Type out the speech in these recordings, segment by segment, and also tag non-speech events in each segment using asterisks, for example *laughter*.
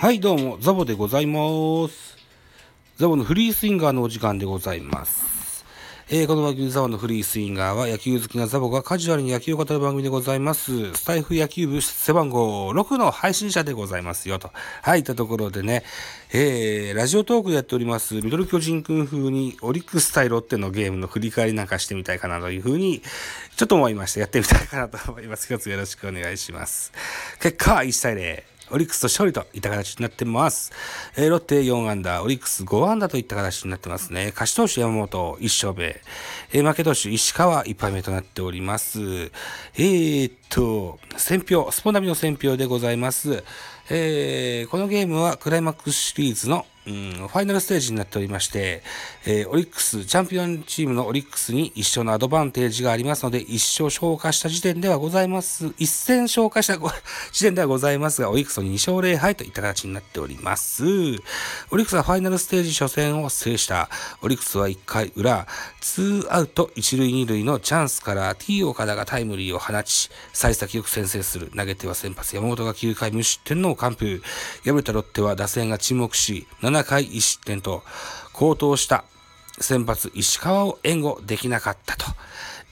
はい、どうも、ザボでございます。ザボのフリースインガーのお時間でございます。えーこの番組ザボのフリースインガーは野球好きなザボがカジュアルに野球を語る番組でございます。スタイフ野球部背番号6の配信者でございますよと。はい、いったところでね、えー、ラジオトークでやっております、ミドル巨人くん風にオリックス対ロッテのゲームの振り返りなんかしてみたいかなというふうに、ちょっと思いました。やってみたいかなと思います。一つよろしくお願いします。結果は1対0。オリックスと勝利といった形になってます。えーロッテ4アンダー、オリックス5アンダーといった形になってますね。勝ち投手山本1勝目。えー負け投手石川1敗目となっております。えーっと、選票、スポナビの選票でございます。えーこのゲームはクライマックスシリーズの、うん、ファイナルステージになっておりまして、えーオリックス、チャンピオンチームのオリックスに1勝のアドバンテージがありますので、1勝消化した時点ではございます。1戦消化した *laughs* 時点ではございますが、オリックスの2勝0敗といった形になっております。オリックスはファイナルステージ初戦を制した。オリックスは1回裏、2アウト1塁2塁のチャンスから T 岡田がタイムリーを放ち、幸先よく先制する。投げては先発山本が9回無失点の完封。敗れたロッテは打線が沈黙し、7回1失点と高騰した先発石川を援護できなかったと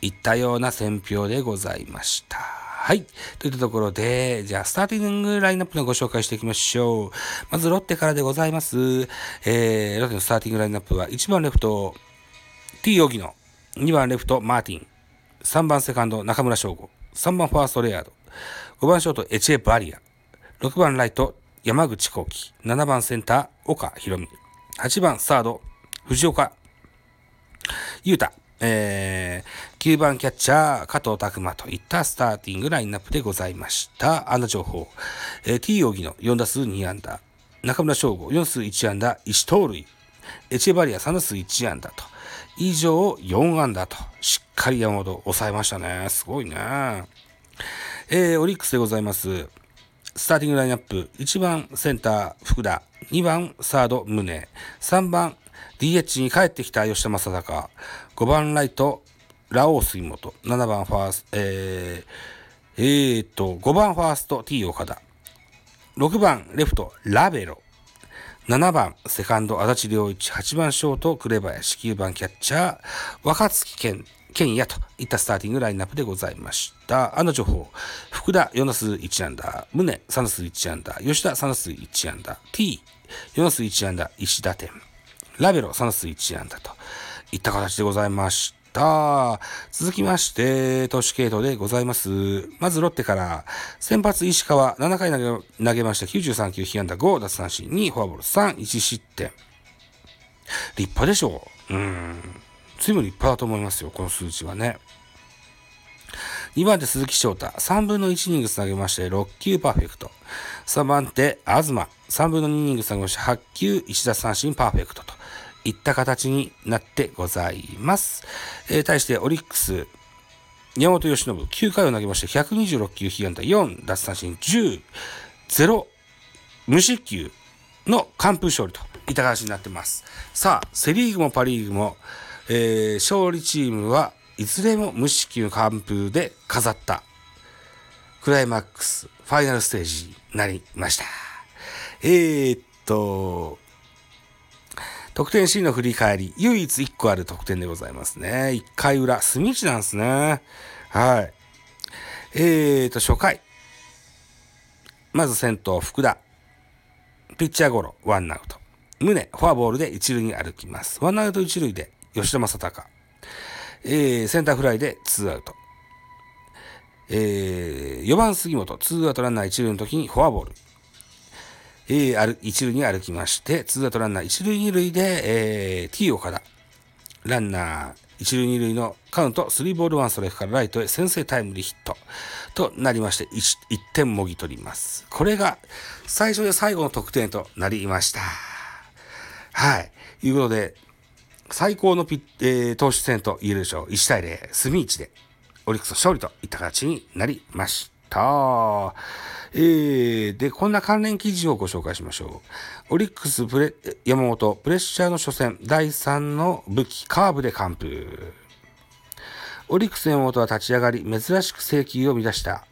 いったような選評でございました。はい。といったところで、じゃあ、スターティングラインナップのご紹介していきましょう。まず、ロッテからでございます。えー、ロッテのスターティングラインナップは、1番レフト、T 荻野、2番レフト、マーティン、3番セカンド、中村翔吾、3番ファースト、レアード、5番ショート、エチェ・バリア、6番ライト、山口幸輝、7番センター、岡博美、8番サード、藤岡裕太、えー、9番キャッチャー、加藤拓磨といったスターティングラインナップでございました。あの情報。えー、T 荻野4打数2安打、中村翔吾4数1安打、1盗塁、エチェバリア3打数1安打と、以上4安打と、しっかり山本抑えましたね。すごいね。えー、オリックスでございます。スターティングラインナップ、1番センター福田、2番サード宗、3番 DH に帰ってきた吉田正尚、5番ライトラオウ杉本、7番ファースト、えー、えー、と、5番ファースト T 岡田、6番レフトラベロ、7番セカンド足立良一、8番ショート紅林、9番キャッチャー若月健、健也といったスターティングラインナップでございました。あの情報、福田4打数1安打、宗3打数1安打、吉田3打数1安打、T4 打数1安打、石打点、ラベロ3打数1安打といった形でございました。続きまして、投手系統でございます。まずロッテから、先発石川7回投げ投げました93球、被安打5奪三振2、フォアボール3、1失点。立派でしょう。うん。随分立派だと思いますよ、この数値はね。2番手鈴木翔太、3分の1イニングス投げまして6球パーフェクト。3番手東、3分の2イニングス投げまして8球1奪三振パーフェクトといった形になってございます。えー対してオリックス、山本由伸、9回を投げまして126球被安打4奪三振10、0無失球の完封勝利といった形になってます。さあ、セリーグもパリーグも、えー勝利チームはいずれも無四球完封で飾ったクライマックスファイナルステージになりました。えー、っと、得点シーンの振り返り、唯一1個ある得点でございますね。1回裏、隅地なんですね。はい。えー、っと、初回。まず先頭、福田。ピッチャーゴロ、ワンアウト。宗、フォアボールで一塁に歩きます。ワンアウト一塁で、吉田正尚。えー、センターフライでツーアウト。えー、4番杉本、ツーアウトランナー一塁の時にフォアボール。えー、ある、一塁に歩きまして、ツーアウトランナー一塁二塁で、えー、T 岡田。ランナー一塁二塁のカウント、スリーボールワンストライクからライトへ先制タイムリーヒットとなりまして、1, 1点もぎ取ります。これが最初で最後の得点となりました。はい。いうことで、最高のピッ、えー投手戦と言えるでしょう。1対0、隅市で、オリックス勝利といった形になりました。えー、で、こんな関連記事をご紹介しましょう。オリックスプレ、山本、プレッシャーの初戦、第3の武器、カーブで完封。オリックス山本は立ち上がり、珍しく制球を乱した。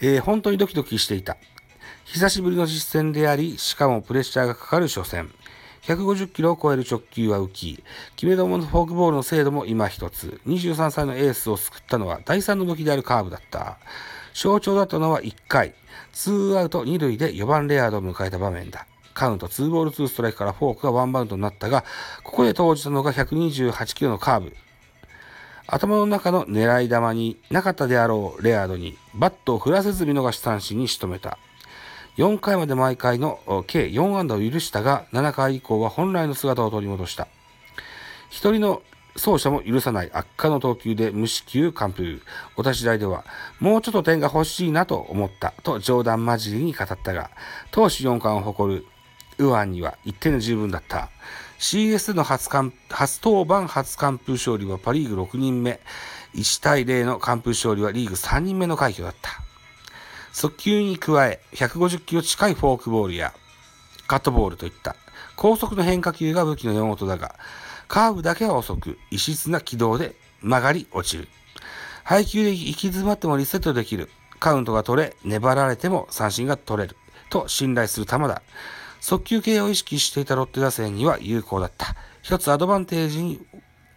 えー本当にドキドキしていた。久しぶりの実戦であり、しかもプレッシャーがかかる初戦。150キロを超える直球は浮き、決め球のフォークボールの精度も今一つ、23歳のエースを救ったのは第3の武器であるカーブだった。象徴だったのは1回、ツーアウト2塁で4番レアードを迎えた場面だ。カウント2ボール2ストライクからフォークがワンバウンドになったが、ここで投じたのが128キロのカーブ。頭の中の狙い球になかったであろうレアードにバットを振らせず見逃し三振に仕留めた。4回まで毎回の計4安打を許したが、7回以降は本来の姿を取り戻した。一人の走者も許さない悪化の投球で無四球完封。お立ち台では、もうちょっと点が欲しいなと思ったと冗談交じりに語ったが、投手4冠を誇る右腕には1点で十分だった。CS の初初登板初完封勝利はパリーグ6人目。1対0の完封勝利はリーグ3人目の快挙だった。速球に加え、150キロ近いフォークボールやカットボールといった高速の変化球が武器の山本だが、カーブだけは遅く、異質な軌道で曲がり落ちる。配球で行き詰まってもリセットできる。カウントが取れ、粘られても三振が取れる。と信頼する球だ。速球系を意識していたロッテ打線には有効だった。一つアドバンテージに、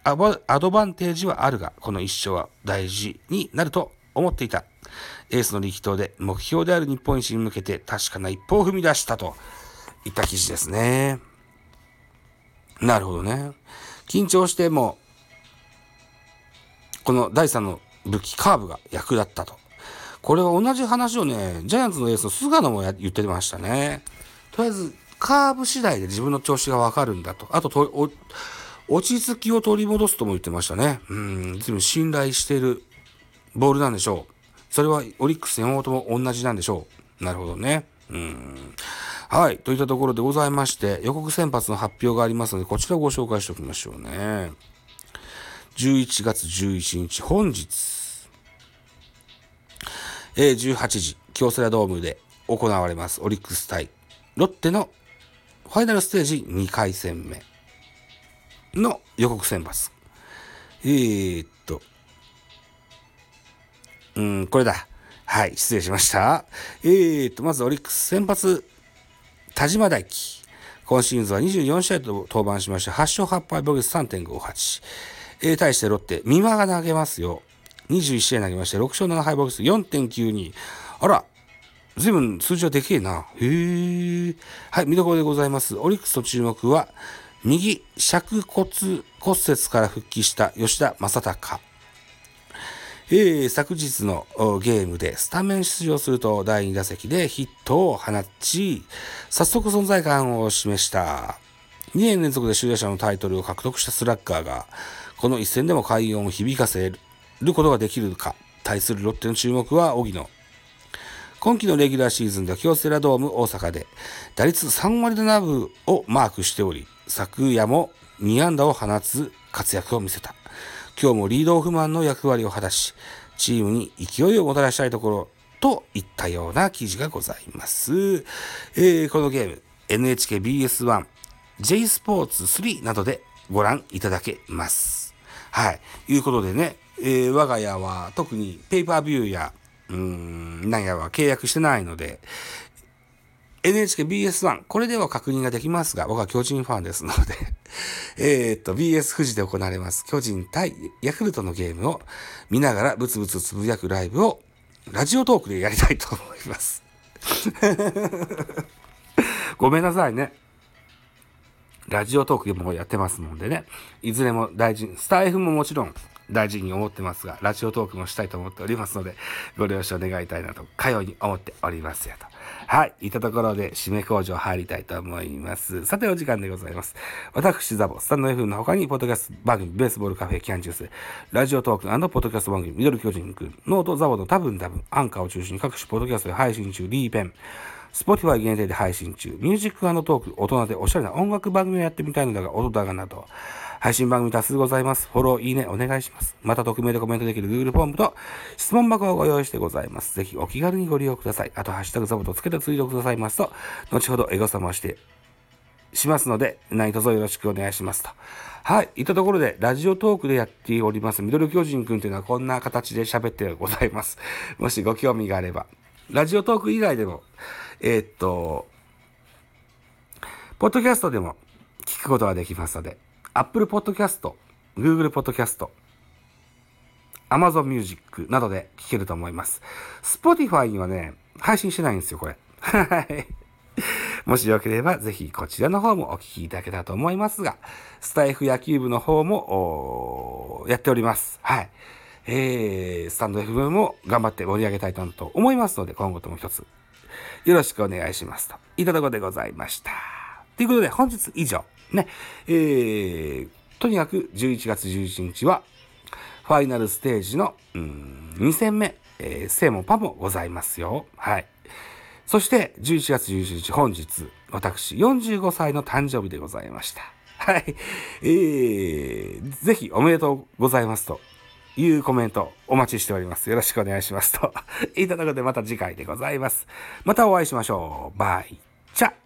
アドバンテージはあるが、この一勝は大事になると思っていた。エースの力投で目標である日本一に向けて確かな一歩を踏み出したといった記事ですね。なるほどね。緊張しても、この第3の武器カーブが役立ったと。これは同じ話をね、ジャイアンツのエースの菅野も言ってましたね。とりあえず、カーブ次第で自分の調子がわかるんだと。あとと、落ち着きを取り戻すとも言ってましたね。うん、随分信頼しているボールなんでしょう。それはオリックス山本も同じなんでしょう。なるほどね。うん。はい。といったところでございまして、予告先発の発表がありますので、こちらをご紹介しておきましょうね。11月11日、本日、えー、18時、京セラドームで行われます、オリックス対ロッテのファイナルステージ2回戦目の予告先発。えー、っ、うん、これだ。はい、失礼しました。えー、と、まずオリックス先発、田島大輝。今シーズンは24試合と登板しまして、8勝8敗防御率3.58。えー、対してロッテ、三輪が投げますよ。21試合投げまして、6勝7敗防御率4.92。あら、随分数字はでけえな。へえ。はい、見どころでございます。オリックスの注目は、右尺骨骨折から復帰した吉田正尚。えー、昨日のゲームでスタメン出場すると第2打席でヒットを放ち、早速存在感を示した。2年連続で首位打者のタイトルを獲得したスラッガーが、この一戦でも快音を響かせることができるか。対するロッテの注目は荻野。今季のレギュラーシーズンでは京セラドーム大阪で打率3割7分をマークしており、昨夜も2安打を放つ活躍を見せた。今日もリードオフマンの役割を果たし、チームに勢いをもたらしたいところといったような記事がございます。えー、このゲーム、NHKBS1、J スポーツ3などでご覧いただけます。はい。いうことでね、えー、我が家は特にペーパービューやうーん、なんやは契約してないので、NHKBS1、これでは確認ができますが、僕は巨人ファンですので *laughs* えっと、BS 富士で行われます、巨人対ヤクルトのゲームを見ながらブツブツつぶやくライブをラジオトークでやりたいと思います。*laughs* ごめんなさいね。ラジオトークでもやってますのでね、いずれも大事、スタイフももちろん大事に思ってますが、ラジオトークもしたいと思っておりますので、ご了承願いたいなと、かように思っておりますよと。はい。いったところで、締め工場入りたいと思います。さて、お時間でございます。私、ザボ、スタンド F の他に、ポッドキャスト番組、ベースボールカフェ、キャンジュース、ラジオトークポッドキャスト番組、ミドル巨人くん、ノートザボの多分多分、アンカーを中心に各種ポッドキャストで配信中、リーペン、Spotify 限定で配信中、ミュージックトーク、大人でおしゃれな音楽番組をやってみたいのだが、音だがなど、配信番組多数ございます。フォロー、いいね、お願いします。また、匿名でコメントできる Google フォームと質問箱をご用意してございます。ぜひお気軽にご利用ください。あと、ハッシュタグザボとつけてツイートくださいますと、後ほどエゴサもして、しますので、何卒よろしくお願いしますと。はい。いったところで、ラジオトークでやっております、ミドル巨人くんというのはこんな形で喋ってございます。もしご興味があれば、ラジオトーク以外でも、えー、っと、ポッドキャストでも聞くことができますので、Apple Podcast、Google Podcast、Amazon Music などで聞けると思います。Spotify にはね、配信してないんですよ、これ。はい。もしよければ、ぜひこちらの方もお聞きいただけたらと思いますが、スタイフ野球部の方も、やっております。はい。えー、スタンド FM も頑張って盛り上げたいと思いますので、今後とも一つ、よろしくお願いしますと。いただこでございました。ということで、本日以上、ね、えー、とにかく11月11日は、ファイナルステージの、うん、2戦目、えー、セもパもございますよ。はい。そして、11月11日、本日、私、45歳の誕生日でございました。はい。えー、ぜひおめでとうございますというコメントお待ちしております。よろしくお願いしますと。*laughs* いただくのでまた次回でございます。またお会いしましょう。バイチャ。